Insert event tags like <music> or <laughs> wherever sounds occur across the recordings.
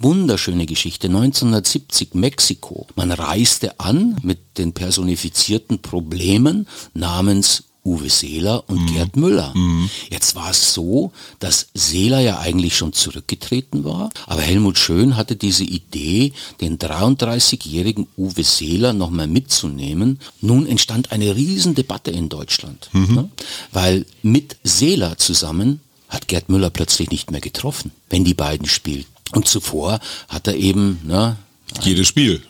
Wunderschöne Geschichte. 1970 Mexiko. Man reiste an mit den personifizierten Problemen namens Uwe Seeler und mhm. Gerd Müller. Mhm. Jetzt war es so, dass Seeler ja eigentlich schon zurückgetreten war, aber Helmut Schön hatte diese Idee, den 33-jährigen Uwe Seeler nochmal mitzunehmen. Nun entstand eine Riesendebatte in Deutschland, mhm. ne? weil mit Seeler zusammen hat Gerd Müller plötzlich nicht mehr getroffen, wenn die beiden spielten. Und zuvor hat er eben, ne, jedes Spiel.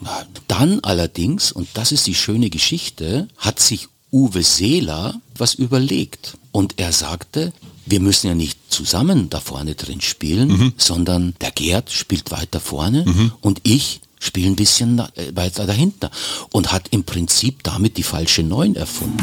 Dann allerdings, und das ist die schöne Geschichte, hat sich Uwe Seeler was überlegt. Und er sagte, wir müssen ja nicht zusammen da vorne drin spielen, mhm. sondern der Gerd spielt weiter vorne mhm. und ich spiele ein bisschen äh, weiter dahinter. Und hat im Prinzip damit die falsche Neun erfunden.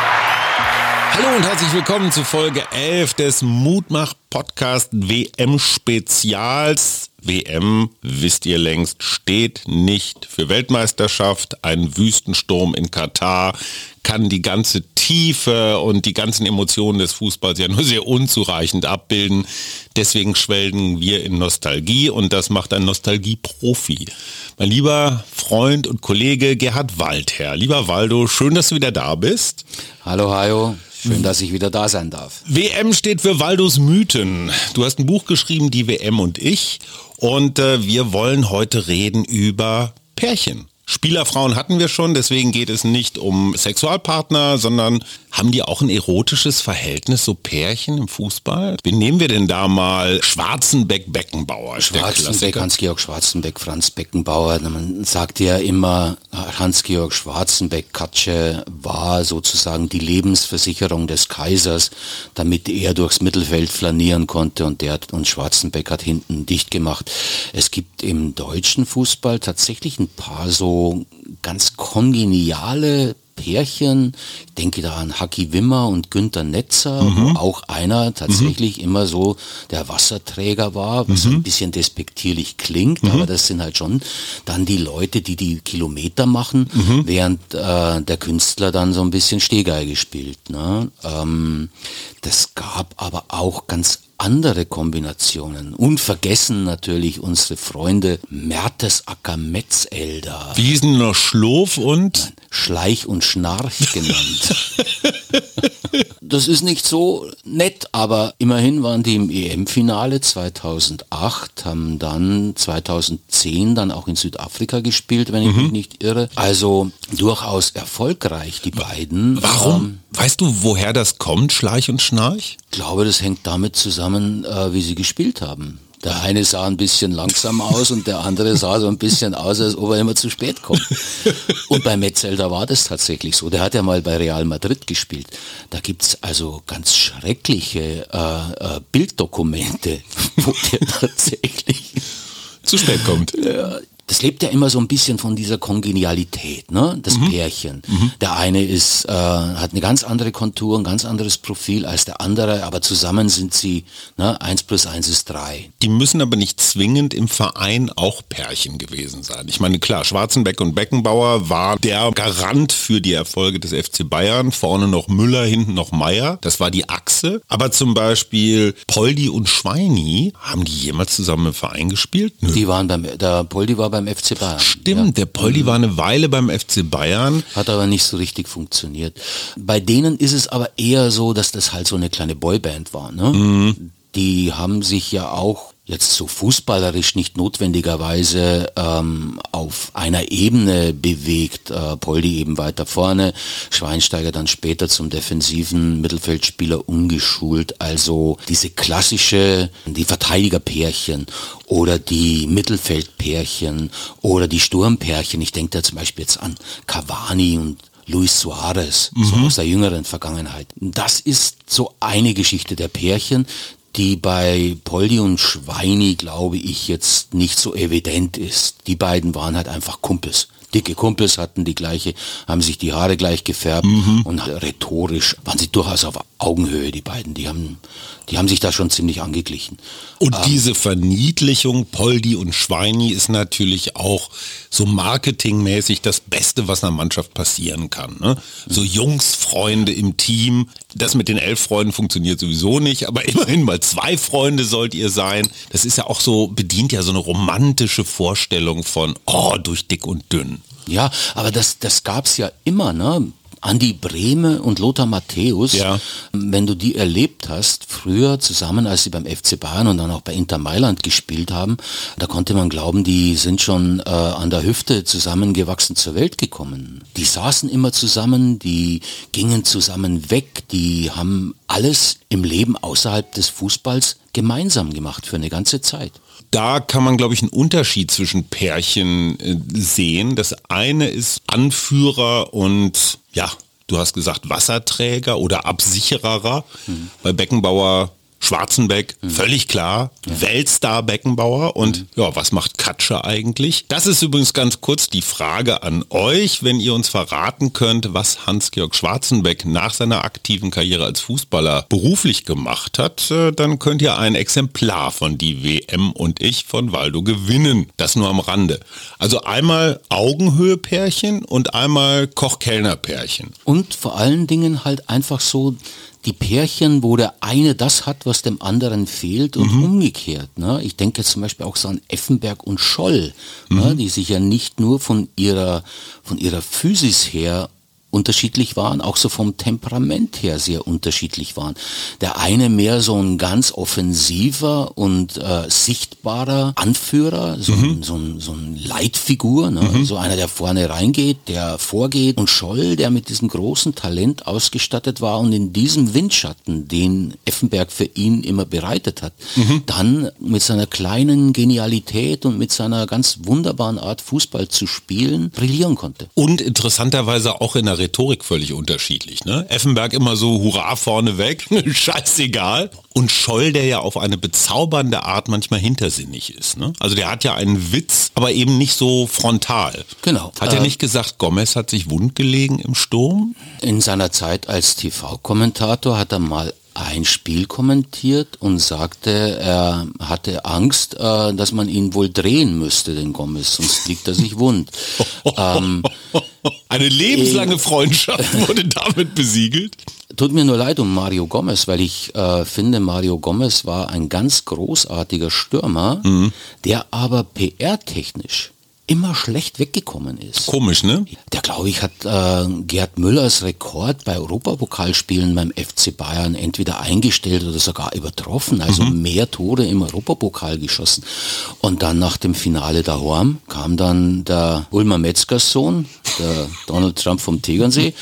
Hallo und herzlich willkommen zu Folge 11 des Mutmach Podcast WM Spezials. WM, wisst ihr längst, steht nicht für Weltmeisterschaft. Ein Wüstensturm in Katar kann die ganze Tiefe und die ganzen Emotionen des Fußballs ja nur sehr unzureichend abbilden. Deswegen schwelgen wir in Nostalgie und das macht ein Nostalgie-Profi. Mein lieber Freund und Kollege Gerhard Waldherr. Lieber Waldo, schön, dass du wieder da bist. Hallo Hajo. Schön, dass ich wieder da sein darf. WM steht für Waldos Mythen. Du hast ein Buch geschrieben, die WM und ich. Und äh, wir wollen heute reden über Pärchen. Spielerfrauen hatten wir schon, deswegen geht es nicht um Sexualpartner, sondern haben die auch ein erotisches Verhältnis, so Pärchen im Fußball? Wen nehmen wir denn da mal? Schwarzenbeck-Beckenbauer. Schwarzenbeck, Hans-Georg Schwarzenbeck, Franz Beckenbauer. Man sagt ja immer, Hans-Georg Schwarzenbeck-Katsche war sozusagen die Lebensversicherung des Kaisers, damit er durchs Mittelfeld flanieren konnte und der und Schwarzenbeck hat hinten dicht gemacht. Es gibt im deutschen Fußball tatsächlich ein paar so ganz kongeniale Pärchen. Ich denke da an Haki Wimmer und Günther Netzer, mhm. wo auch einer tatsächlich mhm. immer so der Wasserträger war, was mhm. ein bisschen despektierlich klingt, mhm. aber das sind halt schon dann die Leute, die die Kilometer machen, mhm. während äh, der Künstler dann so ein bisschen Stehgeige spielt. Ne? Ähm, das gab aber auch ganz andere Kombinationen. Unvergessen natürlich unsere Freunde Mertesacker Metzelder. Wiesen noch Schlof und? Schleich und Schnarch genannt. <laughs> das ist nicht so nett, aber immerhin waren die im EM-Finale 2008, haben dann 2010 dann auch in Südafrika gespielt, wenn ich mhm. mich nicht irre. Also durchaus erfolgreich, die beiden. Warum? Ähm, weißt du, woher das kommt, Schleich und Schnarch? Ich glaube, das hängt damit zusammen, äh, wie sie gespielt haben. Der eine sah ein bisschen langsam aus und der andere sah so ein bisschen aus, als ob er immer zu spät kommt. Und bei Metzelder war das tatsächlich so. Der hat ja mal bei Real Madrid gespielt. Da gibt's also ganz schreckliche äh, äh, Bilddokumente, wo der <laughs> tatsächlich zu spät kommt. Das lebt ja immer so ein bisschen von dieser Kongenialität, ne? Das mhm. Pärchen. Mhm. Der eine ist, äh, hat eine ganz andere Kontur, ein ganz anderes Profil als der andere, aber zusammen sind sie, ne? Eins plus eins ist drei. Die müssen aber nicht zwingend im Verein auch Pärchen gewesen sein. Ich meine, klar, Schwarzenbeck und Beckenbauer war der Garant für die Erfolge des FC Bayern. Vorne noch Müller, hinten noch Meier. Das war die Achse. Aber zum Beispiel Poldi und Schweini, haben die jemals zusammen im Verein gespielt? Nö. Die waren beim, der Poldi war beim beim FC Bayern. Stimmt, ja. der Poldi mhm. war eine Weile beim FC Bayern. Hat aber nicht so richtig funktioniert. Bei denen ist es aber eher so, dass das halt so eine kleine Boyband war. Ne? Mhm. Die haben sich ja auch jetzt so fußballerisch nicht notwendigerweise ähm, auf einer Ebene bewegt. Äh, Poldi eben weiter vorne, Schweinsteiger dann später zum defensiven Mittelfeldspieler umgeschult. Also diese klassische, die Verteidigerpärchen oder die Mittelfeldpärchen oder die Sturmpärchen. Ich denke da zum Beispiel jetzt an Cavani und Luis Suarez, mhm. so aus der jüngeren Vergangenheit. Das ist so eine Geschichte der Pärchen, die bei Poldi und Schweini, glaube ich, jetzt nicht so evident ist. Die beiden waren halt einfach Kumpels dicke Kumpels hatten die gleiche, haben sich die Haare gleich gefärbt mhm. und rhetorisch waren sie durchaus auf Augenhöhe, die beiden. Die haben, die haben sich da schon ziemlich angeglichen. Und ähm, diese Verniedlichung, Poldi und Schweini, ist natürlich auch so marketingmäßig das Beste, was einer Mannschaft passieren kann. Ne? So Jungsfreunde im Team. Das mit den elf Freunden funktioniert sowieso nicht, aber <laughs> immerhin mal zwei Freunde sollt ihr sein. Das ist ja auch so, bedient ja so eine romantische Vorstellung von, oh, durch dick und dünn. Ja, aber das, das gab's ja immer, ne? Andi Brehme und Lothar Matthäus, ja. wenn du die erlebt hast, früher zusammen, als sie beim FC Bayern und dann auch bei Inter Mailand gespielt haben, da konnte man glauben, die sind schon äh, an der Hüfte zusammengewachsen zur Welt gekommen. Die saßen immer zusammen, die gingen zusammen weg, die haben alles im Leben außerhalb des Fußballs gemeinsam gemacht für eine ganze Zeit da kann man, glaube ich, einen Unterschied zwischen Pärchen äh, sehen. Das eine ist Anführer und ja, du hast gesagt Wasserträger oder Absichererer. Mhm. Bei Beckenbauer Schwarzenbeck, mhm. völlig klar, ja. Weltstar Beckenbauer und mhm. ja, was macht Katscher eigentlich? Das ist übrigens ganz kurz die Frage an euch, wenn ihr uns verraten könnt, was Hans-Georg Schwarzenbeck nach seiner aktiven Karriere als Fußballer beruflich gemacht hat, äh, dann könnt ihr ein Exemplar von die WM und ich von Waldo gewinnen. Das nur am Rande. Also einmal Augenhöhe-Pärchen und einmal Koch-Kellner-Pärchen. Und vor allen Dingen halt einfach so die Pärchen, wo der eine das hat, was dem anderen fehlt und mhm. umgekehrt. Ne? Ich denke zum Beispiel auch so an Effenberg und Scholl, ne? mhm. ne? die sich ja nicht nur von ihrer, von ihrer Physis her unterschiedlich waren, auch so vom Temperament her sehr unterschiedlich waren. Der eine mehr so ein ganz offensiver und äh, sichtbarer Anführer, so, mhm. ein, so, ein, so ein Leitfigur, ne? mhm. so einer, der vorne reingeht, der vorgeht und Scholl, der mit diesem großen Talent ausgestattet war und in diesem Windschatten, den Effenberg für ihn immer bereitet hat, mhm. dann mit seiner kleinen Genialität und mit seiner ganz wunderbaren Art Fußball zu spielen, brillieren konnte. Und interessanterweise auch in der Rhetorik völlig unterschiedlich. Ne? Effenberg immer so Hurra vorne weg, <laughs> scheißegal. Und Scholl, der ja auf eine bezaubernde Art manchmal hintersinnig ist. Ne? Also der hat ja einen Witz, aber eben nicht so frontal. Genau. Hat äh, er nicht gesagt, Gomez hat sich wundgelegen im Sturm? In seiner Zeit als TV-Kommentator hat er mal ein Spiel kommentiert und sagte, er hatte Angst, äh, dass man ihn wohl drehen müsste, den Gomez, sonst liegt er sich wund. <laughs> ähm, Eine lebenslange Freundschaft <laughs> wurde damit besiegelt. Tut mir nur leid um Mario Gomez, weil ich äh, finde, Mario Gomez war ein ganz großartiger Stürmer, mhm. der aber PR-technisch immer schlecht weggekommen ist. Komisch, ne? Der, glaube ich, hat äh, Gerd Müllers Rekord bei Europapokalspielen beim FC Bayern entweder eingestellt oder sogar übertroffen. Also mhm. mehr Tore im Europapokal geschossen. Und dann nach dem Finale Horm kam dann der Ulmer Metzgers Sohn, der <laughs> Donald Trump vom Tegernsee,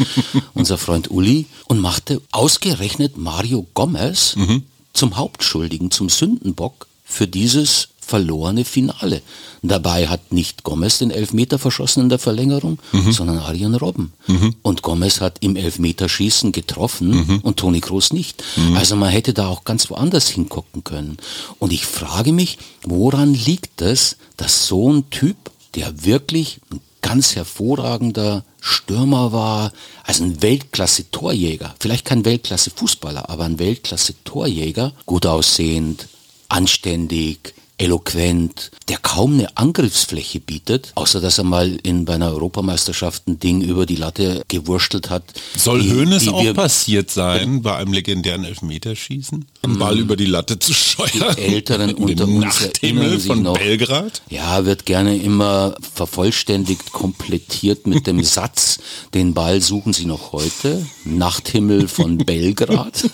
unser Freund Uli, und machte ausgerechnet Mario Gomez mhm. zum Hauptschuldigen, zum Sündenbock für dieses verlorene Finale. Dabei hat nicht Gomez den Elfmeter verschossen in der Verlängerung, mhm. sondern Arjen Robben. Mhm. Und Gomez hat im Elfmeterschießen getroffen mhm. und Toni Kroos nicht. Mhm. Also man hätte da auch ganz woanders hingucken können. Und ich frage mich, woran liegt es, dass so ein Typ, der wirklich ein ganz hervorragender Stürmer war, also ein Weltklasse-Torjäger, vielleicht kein Weltklasse-Fußballer, aber ein Weltklasse-Torjäger, gut aussehend, anständig, eloquent, der kaum eine Angriffsfläche bietet, außer dass er mal in bei einer Europameisterschaft ein Ding über die Latte gewurstelt hat. Soll die, Hoeneß die auch passiert sein, bei einem legendären Elfmeterschießen? Einen mm. Ball über die Latte zu steuern? Die Älteren <laughs> unter uns Nachthimmel von noch, Belgrad? Ja, wird gerne immer vervollständigt, komplettiert mit dem <laughs> Satz, den Ball suchen Sie noch heute, Nachthimmel von <laughs> Belgrad.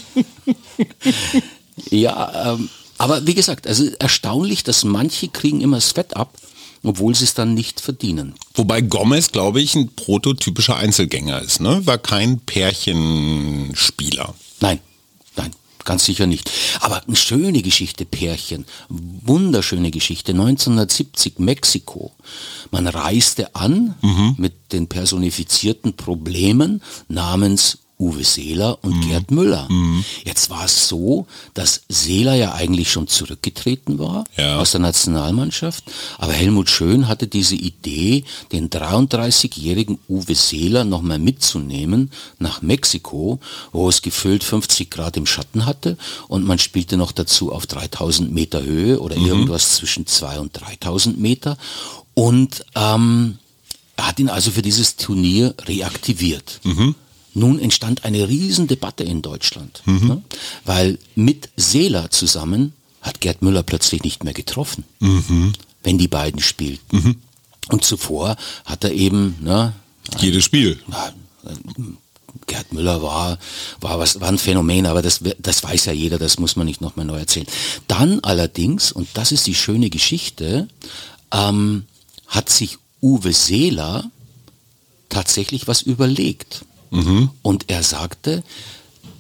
ja, ähm, aber wie gesagt, also erstaunlich, dass manche kriegen immer das Fett ab, obwohl sie es dann nicht verdienen. Wobei Gomez, glaube ich, ein prototypischer Einzelgänger ist, ne? War kein Pärchenspieler. Nein, nein, ganz sicher nicht. Aber eine schöne Geschichte, Pärchen. Wunderschöne Geschichte. 1970 Mexiko. Man reiste an mhm. mit den personifizierten Problemen namens Uwe Seeler und mhm. Gerd Müller. Mhm. Jetzt war es so, dass Seeler ja eigentlich schon zurückgetreten war ja. aus der Nationalmannschaft, aber Helmut Schön hatte diese Idee, den 33-jährigen Uwe Seeler nochmal mitzunehmen nach Mexiko, wo es gefüllt 50 Grad im Schatten hatte und man spielte noch dazu auf 3000 Meter Höhe oder mhm. irgendwas zwischen 2 und 3000 Meter und ähm, er hat ihn also für dieses Turnier reaktiviert. Mhm. Nun entstand eine Riesendebatte in Deutschland, mhm. ne? weil mit Seeler zusammen hat Gerd Müller plötzlich nicht mehr getroffen, mhm. wenn die beiden spielten. Mhm. Und zuvor hat er eben ne, jedes Spiel. Na, Gerd Müller war, war, was, war ein Phänomen, aber das, das weiß ja jeder, das muss man nicht nochmal neu erzählen. Dann allerdings, und das ist die schöne Geschichte, ähm, hat sich Uwe Seeler tatsächlich was überlegt. Mhm. Und er sagte,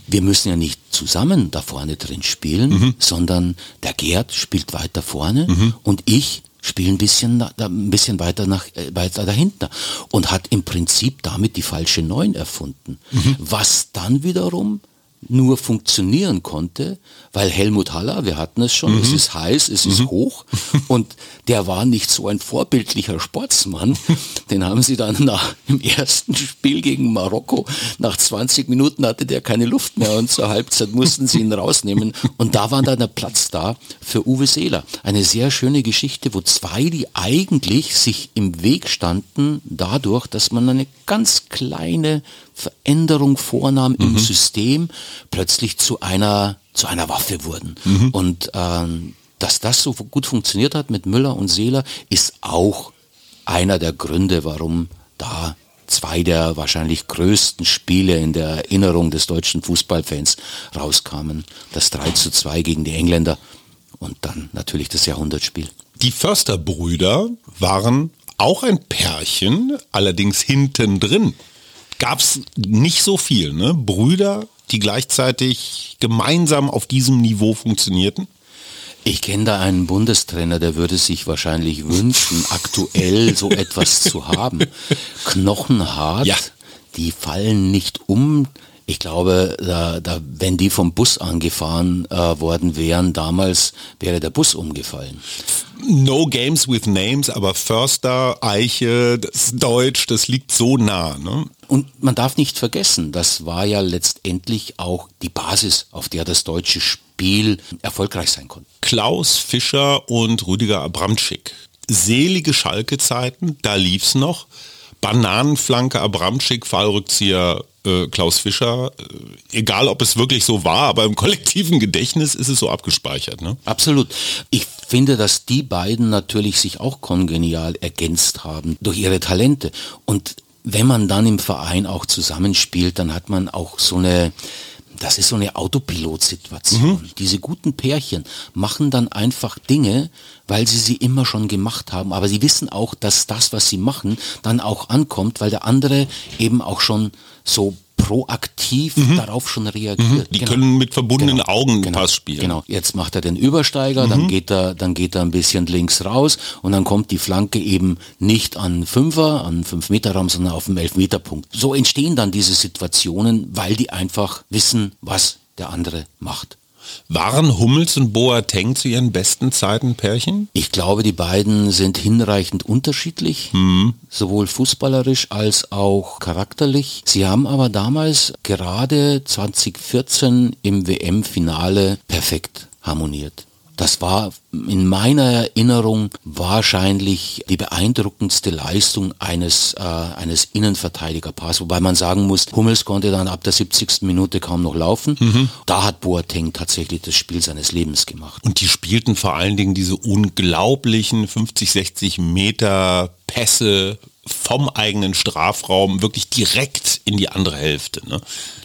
wir müssen ja nicht zusammen da vorne drin spielen, mhm. sondern der Gerd spielt weiter vorne mhm. und ich spiele ein bisschen, ein bisschen weiter, nach, äh, weiter dahinter und hat im Prinzip damit die falsche Neun erfunden. Mhm. Was dann wiederum nur funktionieren konnte, weil Helmut Haller, wir hatten es schon, mhm. es ist heiß, es mhm. ist hoch <laughs> und der war nicht so ein vorbildlicher Sportsmann. Den haben sie dann nach, im ersten Spiel gegen Marokko, nach 20 Minuten hatte der keine Luft mehr und zur Halbzeit mussten sie ihn <laughs> rausnehmen und da war dann der Platz da für Uwe Seeler. Eine sehr schöne Geschichte, wo zwei, die eigentlich sich im Weg standen, dadurch, dass man eine ganz kleine Veränderung vornahm mhm. im System, plötzlich zu einer, zu einer Waffe wurden. Mhm. Und ähm, dass das so gut funktioniert hat mit Müller und Seeler, ist auch einer der Gründe, warum da zwei der wahrscheinlich größten Spiele in der Erinnerung des deutschen Fußballfans rauskamen. Das 3 zu 2 gegen die Engländer und dann natürlich das Jahrhundertspiel. Die Försterbrüder waren auch ein Pärchen, allerdings hinten drin gab es nicht so viel, ne? Brüder, die gleichzeitig gemeinsam auf diesem Niveau funktionierten? Ich kenne da einen Bundestrainer, der würde sich wahrscheinlich wünschen, aktuell so etwas zu haben. <laughs> Knochenhart, ja. die fallen nicht um, ich glaube, da, da, wenn die vom Bus angefahren äh, worden wären, damals wäre der Bus umgefallen. No Games with Names, aber Förster, Eiche, das Deutsch, das liegt so nah. Ne? Und man darf nicht vergessen, das war ja letztendlich auch die Basis, auf der das deutsche Spiel erfolgreich sein konnte. Klaus Fischer und Rüdiger Abramczyk. Selige Schalke-Zeiten, da lief's noch. Bananenflanke Abramczyk, Fallrückzieher äh, Klaus Fischer, äh, egal ob es wirklich so war, aber im kollektiven Gedächtnis ist es so abgespeichert. Ne? Absolut. Ich finde, dass die beiden natürlich sich auch kongenial ergänzt haben durch ihre Talente. Und wenn man dann im Verein auch zusammenspielt, dann hat man auch so eine, das ist so eine Autopilot-Situation. Mhm. Diese guten Pärchen machen dann einfach Dinge, weil sie sie immer schon gemacht haben. Aber sie wissen auch, dass das, was sie machen, dann auch ankommt, weil der andere eben auch schon so proaktiv mhm. darauf schon reagiert. Die genau. können mit verbundenen genau. Augen genau. Pass spielen. Genau. Jetzt macht er den Übersteiger, mhm. dann geht er, dann geht er ein bisschen links raus und dann kommt die Flanke eben nicht an Fünfer, an fünf Meter Raum, sondern auf dem Elfmeterpunkt. So entstehen dann diese Situationen, weil die einfach wissen, was der andere macht. Waren Hummels und Boateng zu ihren besten Zeiten Pärchen? Ich glaube, die beiden sind hinreichend unterschiedlich, mhm. sowohl fußballerisch als auch charakterlich. Sie haben aber damals gerade 2014 im WM-Finale perfekt harmoniert. Das war in meiner Erinnerung wahrscheinlich die beeindruckendste Leistung eines, äh, eines Innenverteidigerpaars, wobei man sagen muss, Hummels konnte dann ab der 70. Minute kaum noch laufen. Mhm. Da hat Boateng tatsächlich das Spiel seines Lebens gemacht. Und die spielten vor allen Dingen diese unglaublichen 50, 60 Meter Pässe vom eigenen Strafraum wirklich direkt in die andere Hälfte. Ne?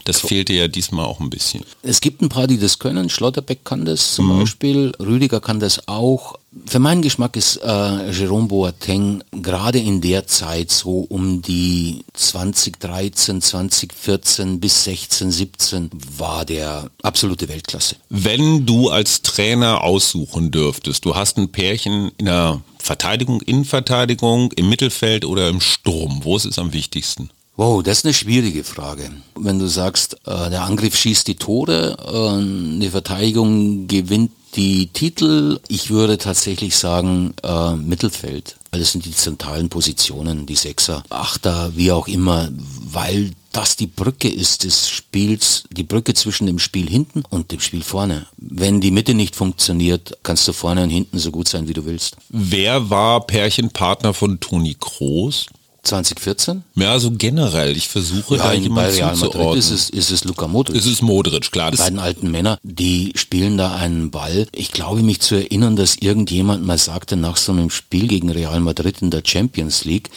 Das fehlte ja diesmal auch ein bisschen. Es gibt ein paar, die das können. Schlotterbeck kann das zum mhm. Beispiel, Rüdiger kann das auch. Für meinen Geschmack ist äh, Jerome Boateng gerade in der Zeit so um die 2013, 2014 bis 16, 17 war der absolute Weltklasse. Wenn du als Trainer aussuchen dürftest, du hast ein Pärchen in der Verteidigung, Innenverteidigung, im Mittelfeld oder im Sturm, wo ist es am wichtigsten? Wow, das ist eine schwierige Frage. Wenn du sagst, äh, der Angriff schießt die Tore, äh, eine Verteidigung gewinnt die Titel, ich würde tatsächlich sagen äh, Mittelfeld. Weil das sind die zentralen Positionen, die Sechser, Achter, wie auch immer, weil das die Brücke ist des Spiels, die Brücke zwischen dem Spiel hinten und dem Spiel vorne. Wenn die Mitte nicht funktioniert, kannst du vorne und hinten so gut sein, wie du willst. Wer war Pärchenpartner von Toni Kroos? 2014? Ja, so generell. Ich versuche ja, da in, bei jemanden Real Madrid ist es, ist es Luka Modric. Es ist Modric, klar. Die beiden alten Männer, die spielen da einen Ball. Ich glaube mich zu erinnern, dass irgendjemand mal sagte nach so einem Spiel gegen Real Madrid in der Champions League,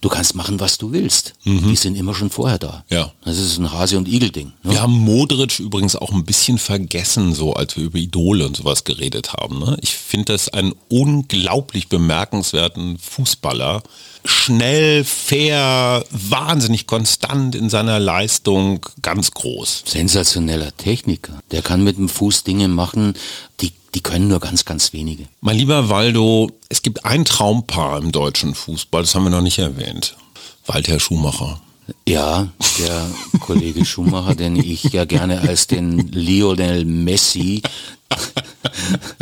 du kannst machen, was du willst. Die sind immer schon vorher da. Ja. Das ist ein Hase- und Igel-Ding. Ne? Wir haben Modric übrigens auch ein bisschen vergessen, so als wir über Idole und sowas geredet haben. Ne? Ich finde das einen unglaublich bemerkenswerten Fußballer. Schnell, fair, wahnsinnig konstant in seiner Leistung, ganz groß. Sensationeller Techniker. Der kann mit dem Fuß Dinge machen, die, die können nur ganz, ganz wenige. Mein lieber Waldo, es gibt ein Traumpaar im deutschen Fußball, das haben wir noch nicht erwähnt. Walter Schumacher. Ja, der Kollege Schumacher, den ich ja gerne als den Lionel Messi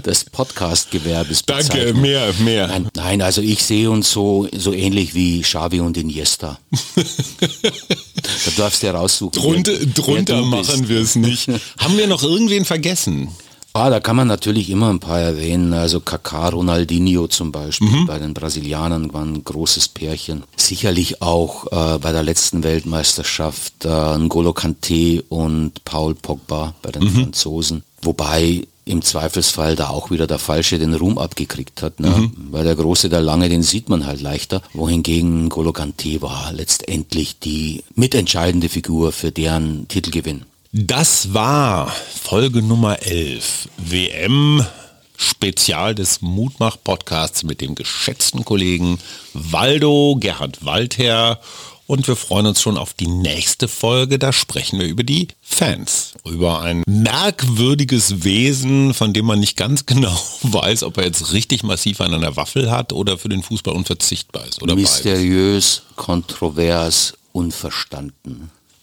des Podcast-Gewerbes bezeichne. mehr, mehr. Nein, nein, also ich sehe uns so, so ähnlich wie Xavi und Iniesta. da darfst du ja raussuchen. Drunter, wer- wer drunter machen wir es nicht. haben wir noch irgendwen vergessen? Ah, da kann man natürlich immer ein paar erwähnen. Also Kaká, Ronaldinho zum Beispiel Mhm. bei den Brasilianern waren ein großes Pärchen. Sicherlich auch äh, bei der letzten Weltmeisterschaft äh, N'Golo Kanté und Paul Pogba bei den Mhm. Franzosen. Wobei im Zweifelsfall da auch wieder der Falsche den Ruhm abgekriegt hat. Ne? Mhm. Weil der Große, der Lange, den sieht man halt leichter. Wohingegen N'Golo Kanté war letztendlich die mitentscheidende Figur für deren Titelgewinn. Das war Folge Nummer 11. WM Spezial des Mutmach-Podcasts mit dem geschätzten Kollegen Waldo Gerhard Walther. Und wir freuen uns schon auf die nächste Folge. Da sprechen wir über die Fans. Über ein merkwürdiges Wesen, von dem man nicht ganz genau <laughs> weiß, ob er jetzt richtig massiv an einer Waffel hat oder für den Fußball unverzichtbar ist. Oder beides. Mysteriös, kontrovers, unverstanden.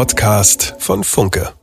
Podcast von Funke.